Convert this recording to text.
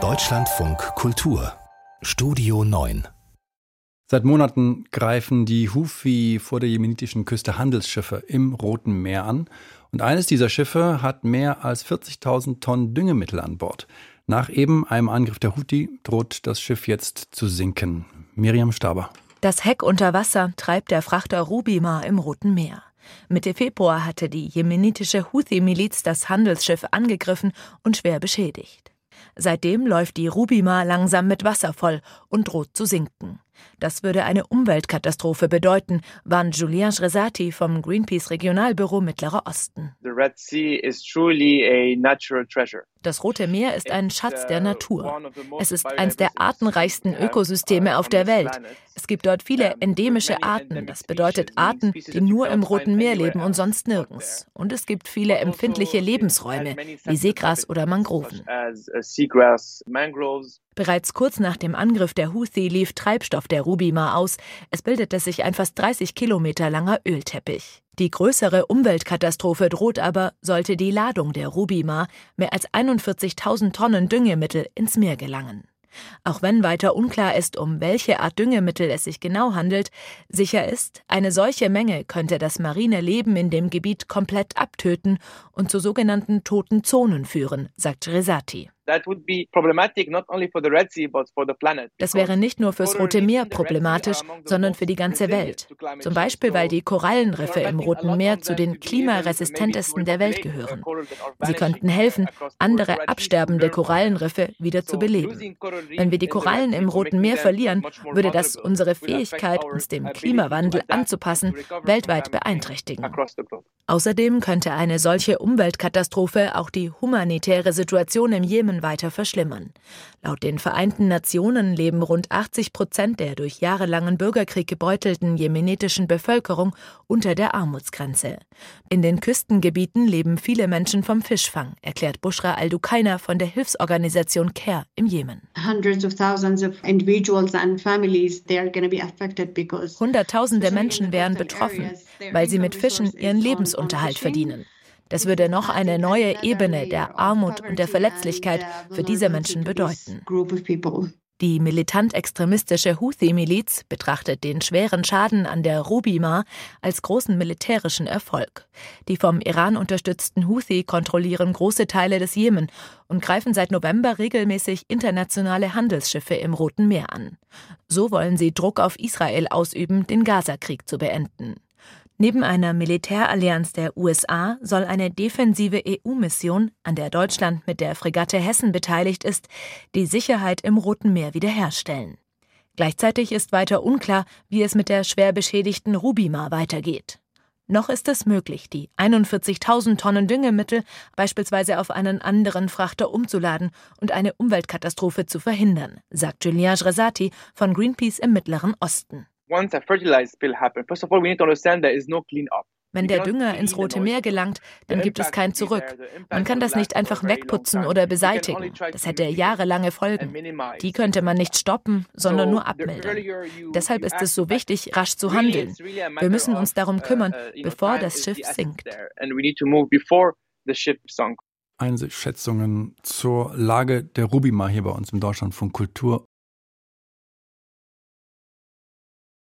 Deutschlandfunk Kultur Studio 9 Seit Monaten greifen die Houthi vor der jemenitischen Küste Handelsschiffe im Roten Meer an. Und eines dieser Schiffe hat mehr als 40.000 Tonnen Düngemittel an Bord. Nach eben einem Angriff der Houthi droht das Schiff jetzt zu sinken. Miriam Staber. Das Heck unter Wasser treibt der Frachter Rubima im Roten Meer. Mitte Februar hatte die jemenitische Houthi-Miliz das Handelsschiff angegriffen und schwer beschädigt. Seitdem läuft die Rubima langsam mit Wasser voll und droht zu sinken. Das würde eine Umweltkatastrophe bedeuten, warnt Julien Schresati vom Greenpeace Regionalbüro Mittlerer Osten. Das Rote Meer ist ein Schatz der Natur. Es ist eines der artenreichsten Ökosysteme auf der Welt. Es gibt dort viele endemische Arten. Das bedeutet Arten, die nur im Roten Meer leben und sonst nirgends. Und es gibt viele empfindliche Lebensräume, wie Seegras oder Mangroven. Bereits kurz nach dem Angriff der Houthi lief Treibstoff der Rubima aus. Es bildete sich ein fast 30 Kilometer langer Ölteppich. Die größere Umweltkatastrophe droht aber, sollte die Ladung der Rubima, mehr als 41.000 Tonnen Düngemittel, ins Meer gelangen. Auch wenn weiter unklar ist, um welche Art Düngemittel es sich genau handelt, sicher ist, eine solche Menge könnte das marine Leben in dem Gebiet komplett abtöten und zu sogenannten toten Zonen führen, sagt Resati. Das wäre nicht nur fürs Rote Meer problematisch, sondern für die ganze Welt. Zum Beispiel, weil die Korallenriffe im Roten Meer zu den klimaresistentesten der Welt gehören. Sie könnten helfen, andere absterbende Korallenriffe wieder zu beleben. Wenn wir die Korallen im Roten Meer verlieren, würde das unsere Fähigkeit, uns dem Klimawandel anzupassen, weltweit beeinträchtigen. Außerdem könnte eine solche Umweltkatastrophe auch die humanitäre Situation im Jemen weiter verschlimmern. Laut den Vereinten Nationen leben rund 80 Prozent der durch jahrelangen Bürgerkrieg gebeutelten jemenitischen Bevölkerung unter der Armutsgrenze. In den Küstengebieten leben viele Menschen vom Fischfang, erklärt Bushra al-Dukaina von der Hilfsorganisation CARE im Jemen. Hunderttausende Menschen wären betroffen, weil sie mit Fischen ihren Lebensunterhalt verdienen. Das würde noch eine neue Ebene der Armut und der Verletzlichkeit für diese Menschen bedeuten. Die militant-extremistische Houthi-Miliz betrachtet den schweren Schaden an der Rubima als großen militärischen Erfolg. Die vom Iran unterstützten Houthi kontrollieren große Teile des Jemen und greifen seit November regelmäßig internationale Handelsschiffe im Roten Meer an. So wollen sie Druck auf Israel ausüben, den Gazakrieg zu beenden. Neben einer Militärallianz der USA soll eine defensive EU-Mission, an der Deutschland mit der Fregatte Hessen beteiligt ist, die Sicherheit im Roten Meer wiederherstellen. Gleichzeitig ist weiter unklar, wie es mit der schwer beschädigten Rubima weitergeht. Noch ist es möglich, die 41.000 Tonnen Düngemittel beispielsweise auf einen anderen Frachter umzuladen und eine Umweltkatastrophe zu verhindern, sagt Julien Resati von Greenpeace im Mittleren Osten once a fertilizer spill happens, first of all, we need to understand there is no clean up. Wenn der Dünger ins Rote Meer gelangt, dann gibt es kein Zurück. Man kann das nicht einfach wegputzen oder beseitigen. Das hätte jahrelange Folgen. Die könnte man nicht stoppen, sondern nur abmildern. Deshalb ist es so wichtig, rasch zu handeln. Wir müssen uns darum kümmern, bevor das Schiff sinkt. Einschätzungen zur Lage der Rubima hier bei uns im Deutschlandfunk Kultur